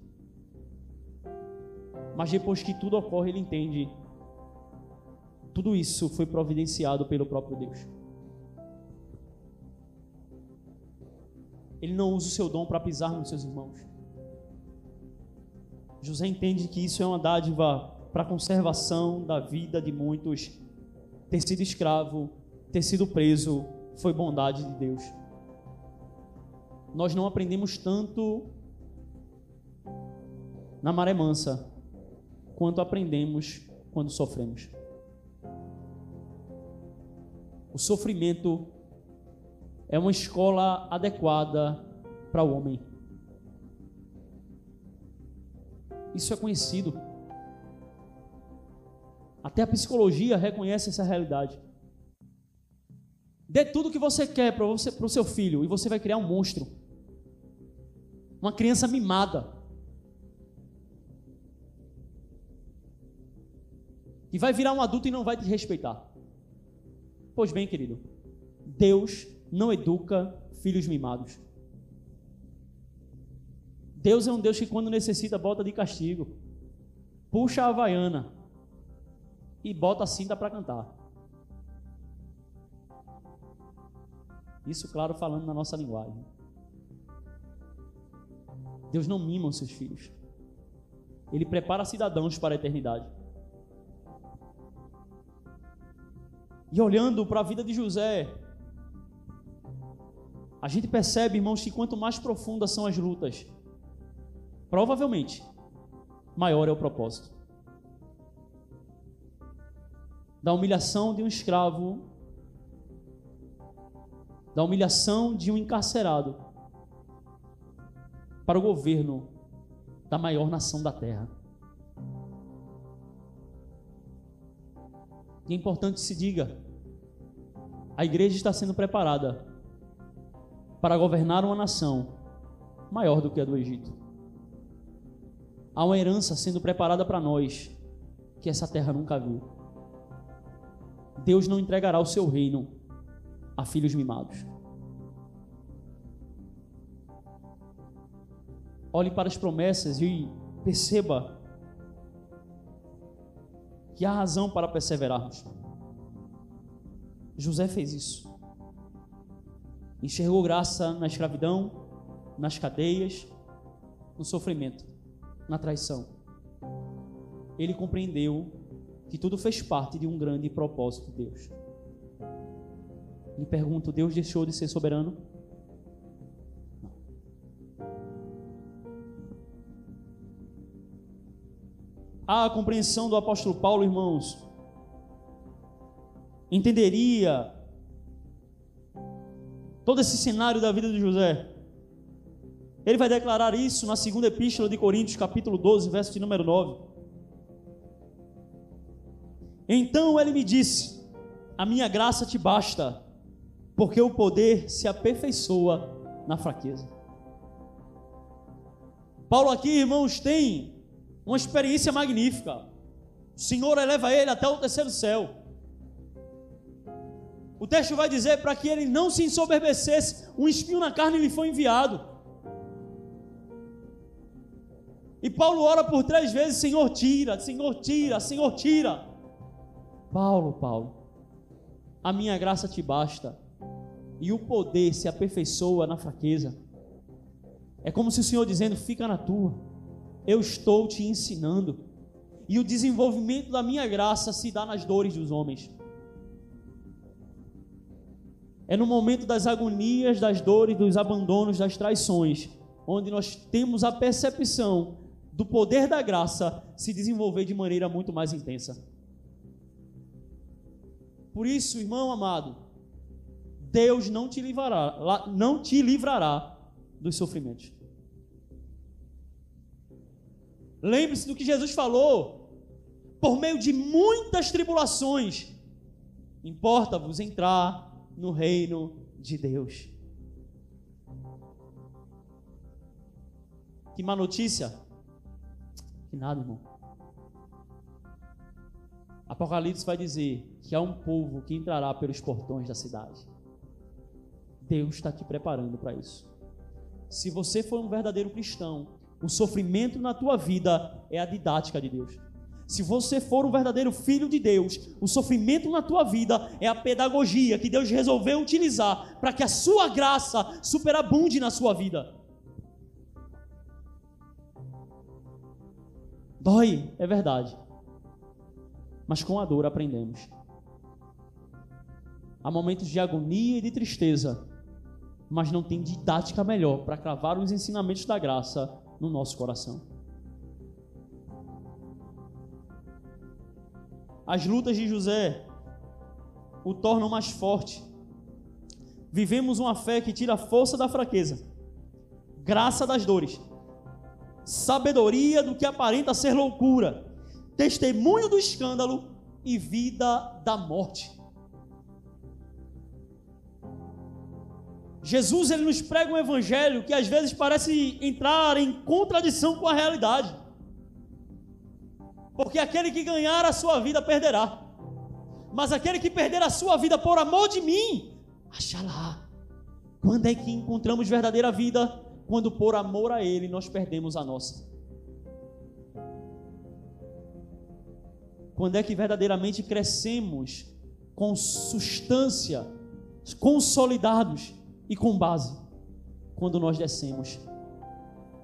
Mas depois que tudo ocorre, ele entende tudo isso foi providenciado pelo próprio Deus. Ele não usa o seu dom para pisar nos seus irmãos. José entende que isso é uma dádiva para a conservação da vida de muitos. Ter sido escravo, ter sido preso, foi bondade de Deus. Nós não aprendemos tanto na maré mansa quanto aprendemos quando sofremos. O sofrimento é uma escola adequada para o homem. Isso é conhecido. Até a psicologia reconhece essa realidade. Dê tudo o que você quer para o seu filho e você vai criar um monstro. Uma criança mimada. E vai virar um adulto e não vai te respeitar. Pois bem, querido, Deus não educa filhos mimados. Deus é um Deus que, quando necessita, bota de castigo. Puxa a havaiana e bota a cinta para cantar. Isso, claro, falando na nossa linguagem. Deus não mima os seus filhos. Ele prepara cidadãos para a eternidade. E olhando para a vida de José, a gente percebe, irmãos, que quanto mais profundas são as lutas, provavelmente maior é o propósito. Da humilhação de um escravo, da humilhação de um encarcerado, para o governo da maior nação da terra. E é importante que se diga: a igreja está sendo preparada para governar uma nação maior do que a do Egito. Há uma herança sendo preparada para nós que essa terra nunca viu. Deus não entregará o seu reino a filhos mimados. Olhe para as promessas e perceba que há razão para perseverarmos. José fez isso. Enxergou graça na escravidão, nas cadeias, no sofrimento, na traição. Ele compreendeu que tudo fez parte de um grande propósito de Deus. Me pergunto: Deus deixou de ser soberano? a compreensão do apóstolo Paulo, irmãos, entenderia todo esse cenário da vida de José. Ele vai declarar isso na segunda epístola de Coríntios, capítulo 12, verso de número 9. Então ele me disse: A minha graça te basta, porque o poder se aperfeiçoa na fraqueza. Paulo aqui, irmãos, tem uma experiência magnífica. O Senhor eleva ele até o terceiro céu. O texto vai dizer para que ele não se ensoberbecesse, um espinho na carne lhe foi enviado. E Paulo ora por três vezes: Senhor, tira, Senhor, tira, Senhor, tira. Paulo, Paulo, a minha graça te basta, e o poder se aperfeiçoa na fraqueza. É como se o Senhor dizendo: fica na tua eu estou te ensinando. E o desenvolvimento da minha graça se dá nas dores dos homens. É no momento das agonias, das dores, dos abandonos, das traições, onde nós temos a percepção do poder da graça se desenvolver de maneira muito mais intensa. Por isso, irmão amado, Deus não te livrará, não te livrará dos sofrimentos. Lembre-se do que Jesus falou. Por meio de muitas tribulações, importa-vos entrar no reino de Deus. Que má notícia? Que nada, irmão. Apocalipse vai dizer que há um povo que entrará pelos portões da cidade. Deus está te preparando para isso. Se você for um verdadeiro cristão, o sofrimento na tua vida é a didática de Deus. Se você for um verdadeiro filho de Deus, o sofrimento na tua vida é a pedagogia que Deus resolveu utilizar para que a sua graça superabunde na sua vida. Dói, é verdade. Mas com a dor aprendemos. Há momentos de agonia e de tristeza, mas não tem didática melhor para cravar os ensinamentos da graça no nosso coração. As lutas de José o tornam mais forte. Vivemos uma fé que tira a força da fraqueza, graça das dores, sabedoria do que aparenta ser loucura, testemunho do escândalo e vida da morte. Jesus ele nos prega um evangelho que às vezes parece entrar em contradição com a realidade. Porque aquele que ganhar a sua vida perderá. Mas aquele que perder a sua vida por amor de mim, achará. Quando é que encontramos verdadeira vida? Quando por amor a Ele nós perdemos a nossa. Quando é que verdadeiramente crescemos com substância, consolidados e com base? Quando nós descemos.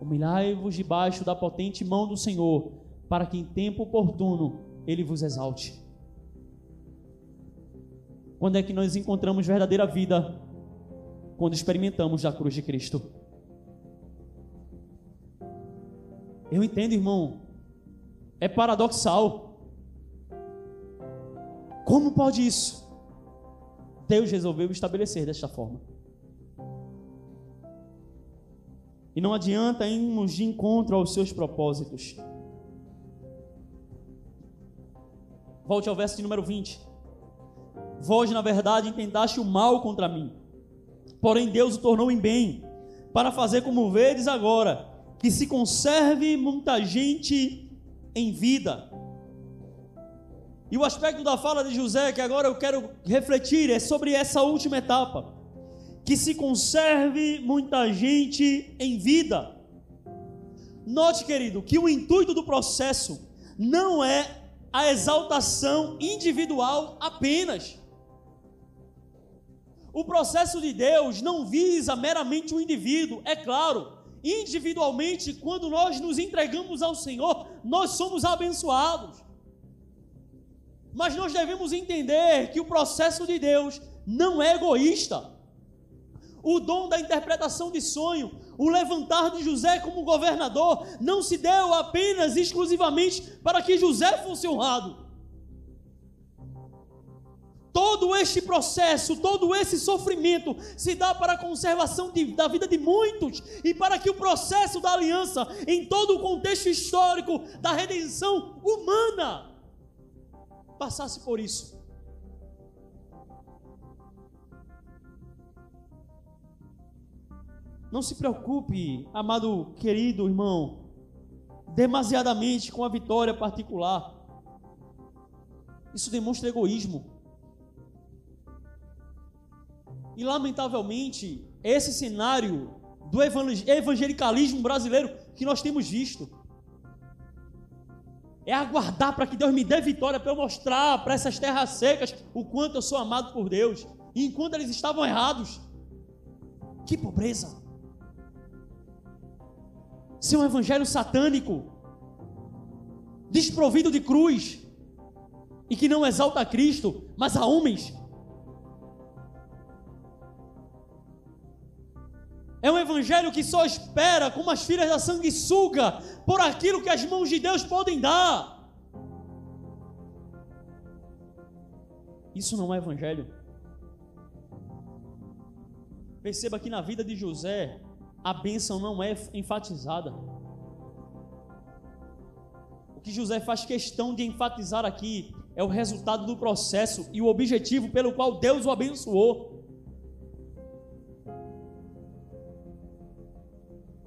Humilhai-vos debaixo da potente mão do Senhor para que em tempo oportuno ele vos exalte. Quando é que nós encontramos verdadeira vida? Quando experimentamos da cruz de Cristo. Eu entendo, irmão, é paradoxal. Como pode isso? Deus resolveu estabelecer desta forma. E não adianta irmos de encontro aos seus propósitos. Volte ao verso de número 20. Vós, na verdade, intentaste o mal contra mim, porém Deus o tornou em bem, para fazer como vedes agora, que se conserve muita gente em vida. E o aspecto da fala de José, que agora eu quero refletir, é sobre essa última etapa. Que se conserve muita gente em vida. Note, querido, que o intuito do processo não é a exaltação individual apenas. O processo de Deus não visa meramente o indivíduo, é claro. Individualmente, quando nós nos entregamos ao Senhor, nós somos abençoados. Mas nós devemos entender que o processo de Deus não é egoísta. O dom da interpretação de sonho o levantar de José como governador não se deu apenas exclusivamente para que José fosse honrado. Todo este processo, todo esse sofrimento se dá para a conservação de, da vida de muitos e para que o processo da aliança, em todo o contexto histórico da redenção humana, passasse por isso. Não se preocupe, amado querido irmão, demasiadamente com a vitória particular. Isso demonstra egoísmo. E lamentavelmente, esse cenário do evangelicalismo brasileiro que nós temos visto é aguardar para que Deus me dê vitória para eu mostrar para essas terras secas o quanto eu sou amado por Deus. E enquanto eles estavam errados, que pobreza ser um evangelho satânico, desprovido de cruz, e que não exalta a Cristo, mas a homens. É um evangelho que só espera, como as filhas da sanguessuga, por aquilo que as mãos de Deus podem dar. Isso não é evangelho. Perceba que na vida de José, a bênção não é enfatizada. O que José faz questão de enfatizar aqui é o resultado do processo e o objetivo pelo qual Deus o abençoou.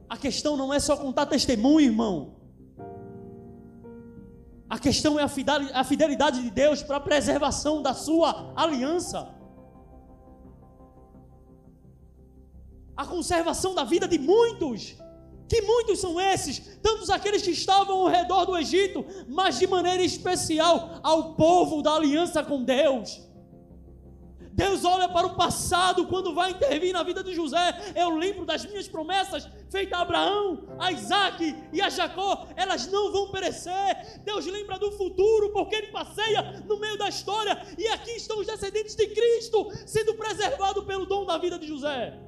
A questão não é só contar testemunho, irmão. A questão é a fidelidade de Deus para a preservação da sua aliança. a conservação da vida de muitos. Que muitos são esses, tantos aqueles que estavam ao redor do Egito, mas de maneira especial ao povo da aliança com Deus. Deus olha para o passado quando vai intervir na vida de José. Eu lembro das minhas promessas feitas a Abraão, a Isaac e a Jacó. Elas não vão perecer. Deus lembra do futuro porque ele passeia no meio da história. E aqui estão os descendentes de Cristo sendo preservados pelo dom da vida de José.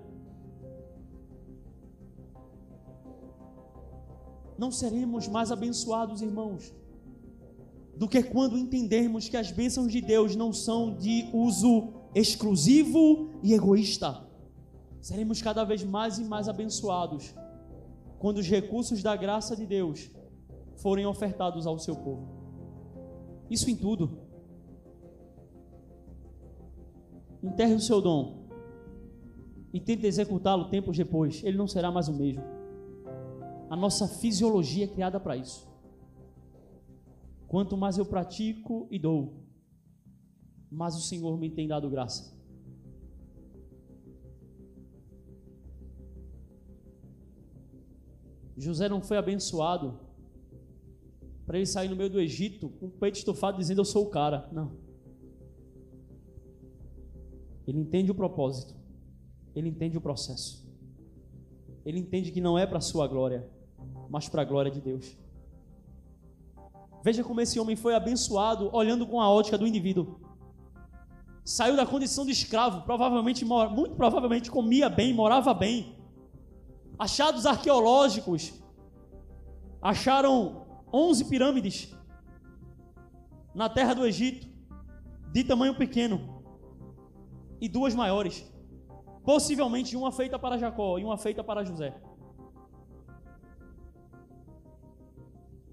Não seremos mais abençoados, irmãos, do que quando entendermos que as bênçãos de Deus não são de uso exclusivo e egoísta. Seremos cada vez mais e mais abençoados quando os recursos da graça de Deus forem ofertados ao seu povo. Isso em tudo. Enterre o seu dom e tente executá-lo tempos depois. Ele não será mais o mesmo. A nossa fisiologia é criada para isso. Quanto mais eu pratico e dou, mas o Senhor me tem dado graça. José não foi abençoado para ele sair no meio do Egito com o peito estufado dizendo eu sou o cara. Não. Ele entende o propósito. Ele entende o processo. Ele entende que não é para a sua glória, mas para a glória de Deus. Veja como esse homem foi abençoado olhando com a ótica do indivíduo saiu da condição de escravo, provavelmente, muito provavelmente comia bem, morava bem. Achados arqueológicos acharam 11 pirâmides na terra do Egito, de tamanho pequeno, e duas maiores. Possivelmente uma feita para Jacó e uma feita para José.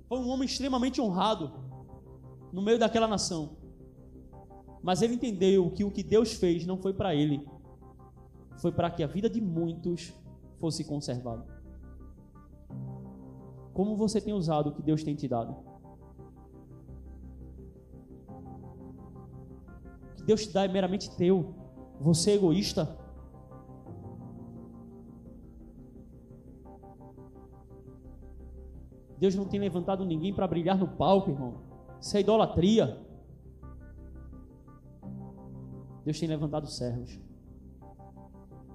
Foi um homem extremamente honrado no meio daquela nação. Mas ele entendeu que o que Deus fez não foi para ele, foi para que a vida de muitos fosse conservada. Como você tem usado o que Deus tem te dado? O que Deus te dá é meramente teu. Você é egoísta? Deus não tem levantado ninguém para brilhar no palco, irmão. Isso é idolatria. Deus tem levantado servos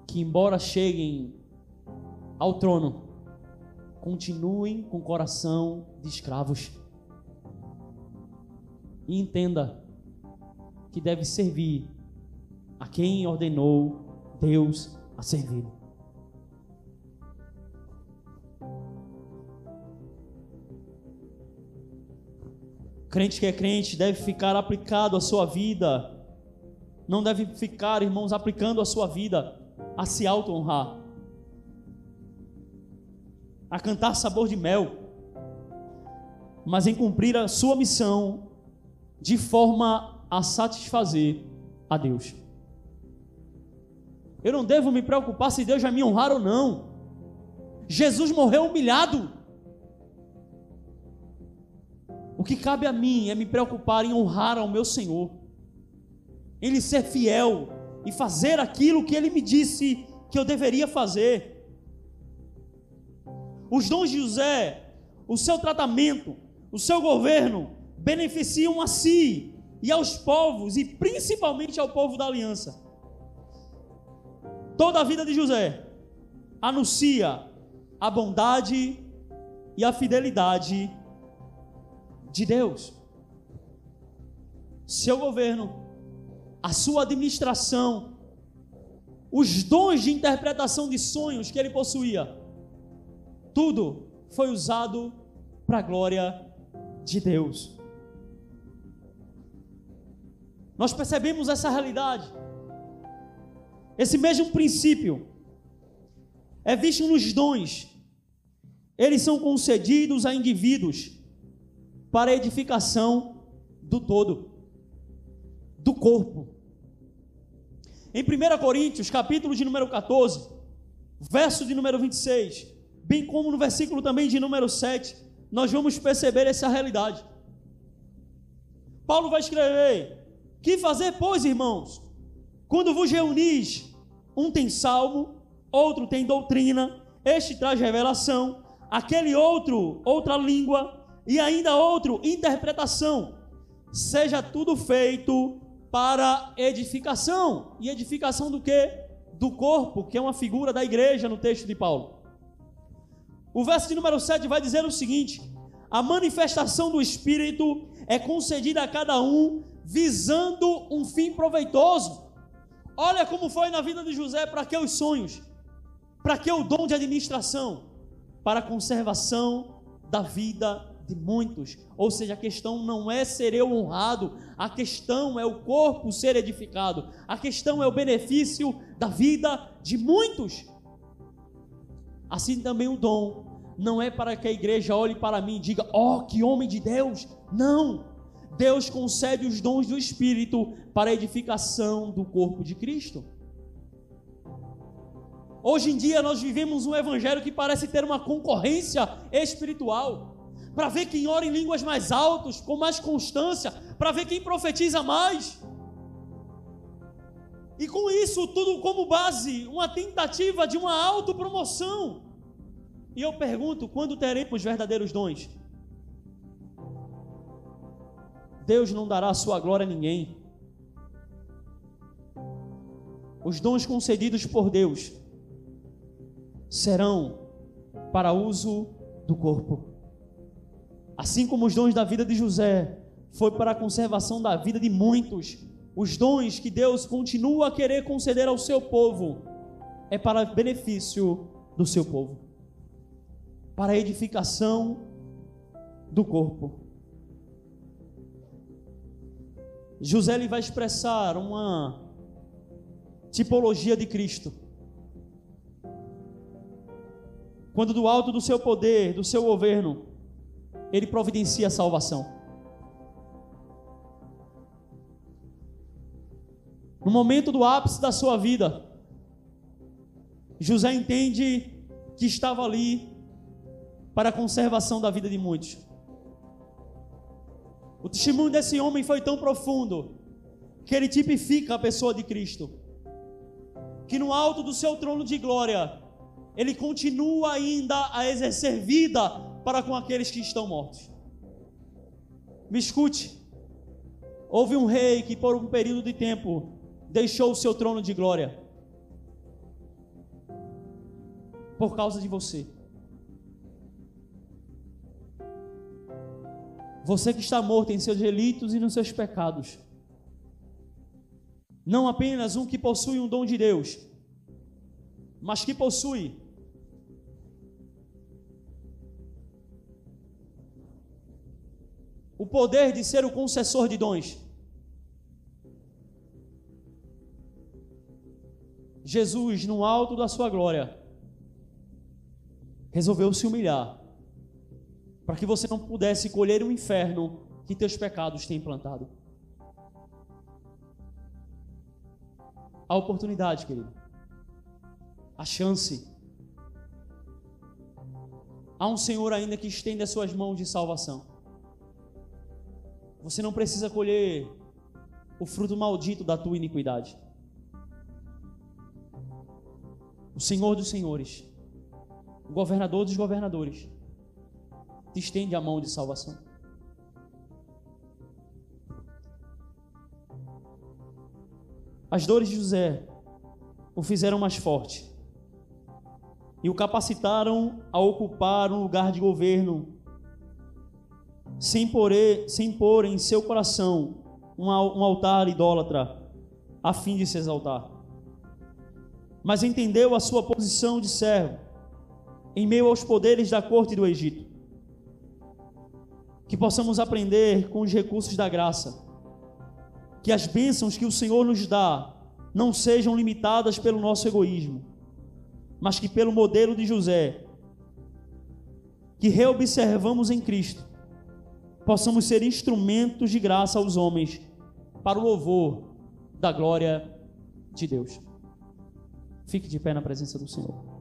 que, embora cheguem ao trono, continuem com o coração de escravos. E entenda que deve servir a quem ordenou Deus a servir. Crente que é crente deve ficar aplicado à sua vida não deve ficar, irmãos, aplicando a sua vida a se auto-honrar, a cantar sabor de mel, mas em cumprir a sua missão de forma a satisfazer a Deus. Eu não devo me preocupar se Deus vai me honrar ou não. Jesus morreu humilhado. O que cabe a mim é me preocupar em honrar ao meu Senhor ele ser fiel e fazer aquilo que ele me disse que eu deveria fazer. Os dons de José, o seu tratamento, o seu governo beneficiam a si e aos povos e principalmente ao povo da aliança. Toda a vida de José anuncia a bondade e a fidelidade de Deus. Seu governo a sua administração, os dons de interpretação de sonhos que ele possuía, tudo foi usado para a glória de Deus. Nós percebemos essa realidade. Esse mesmo princípio é visto nos dons. Eles são concedidos a indivíduos para a edificação do todo do corpo. Em 1 Coríntios, capítulo de número 14, verso de número 26, bem como no versículo também de número 7, nós vamos perceber essa realidade. Paulo vai escrever: Que fazer, pois, irmãos, quando vos reunis, um tem salmo, outro tem doutrina, este traz revelação, aquele outro, outra língua, e ainda outro, interpretação. Seja tudo feito para edificação. E edificação do que? Do corpo, que é uma figura da igreja no texto de Paulo. O verso de número 7 vai dizer o seguinte: a manifestação do Espírito é concedida a cada um visando um fim proveitoso. Olha como foi na vida de José, para que os sonhos? Para que o dom de administração? Para a conservação da vida de muitos. Ou seja, a questão não é ser eu honrado, a questão é o corpo ser edificado, a questão é o benefício da vida de muitos. Assim também o dom não é para que a igreja olhe para mim e diga: "Ó, oh, que homem de Deus". Não. Deus concede os dons do Espírito para a edificação do corpo de Cristo. Hoje em dia nós vivemos um evangelho que parece ter uma concorrência espiritual para ver quem ora em línguas mais altos, com mais constância, para ver quem profetiza mais. E com isso tudo como base, uma tentativa de uma autopromoção. E eu pergunto, quando teremos verdadeiros dons? Deus não dará sua glória a ninguém. Os dons concedidos por Deus serão para uso do corpo. Assim como os dons da vida de José foi para a conservação da vida de muitos, os dons que Deus continua a querer conceder ao seu povo é para benefício do seu povo, para a edificação do corpo. José ele vai expressar uma tipologia de Cristo. Quando do alto do seu poder, do seu governo, ele providencia a salvação. No momento do ápice da sua vida, José entende que estava ali para a conservação da vida de muitos. O testemunho desse homem foi tão profundo que ele tipifica a pessoa de Cristo. Que no alto do seu trono de glória, ele continua ainda a exercer vida para com aqueles que estão mortos. Me escute. Houve um rei que, por um período de tempo, deixou o seu trono de glória por causa de você. Você que está morto em seus delitos e nos seus pecados. Não apenas um que possui um dom de Deus, mas que possui o poder de ser o concessor de dons. Jesus, no alto da sua glória, resolveu se humilhar para que você não pudesse colher o inferno que teus pecados têm implantado. A oportunidade, querido. A chance. Há um Senhor ainda que estende as suas mãos de salvação. Você não precisa colher o fruto maldito da tua iniquidade. O Senhor dos Senhores, o governador dos governadores, te estende a mão de salvação. As dores de José o fizeram mais forte e o capacitaram a ocupar um lugar de governo sem pôr, sem em seu coração um, um altar idólatra, a fim de se exaltar. Mas entendeu a sua posição de servo, em meio aos poderes da corte do Egito. Que possamos aprender com os recursos da graça, que as bênçãos que o Senhor nos dá não sejam limitadas pelo nosso egoísmo, mas que pelo modelo de José, que reobservamos em Cristo, possamos ser instrumentos de graça aos homens para o louvor da glória de Deus. Fique de pé na presença do Senhor.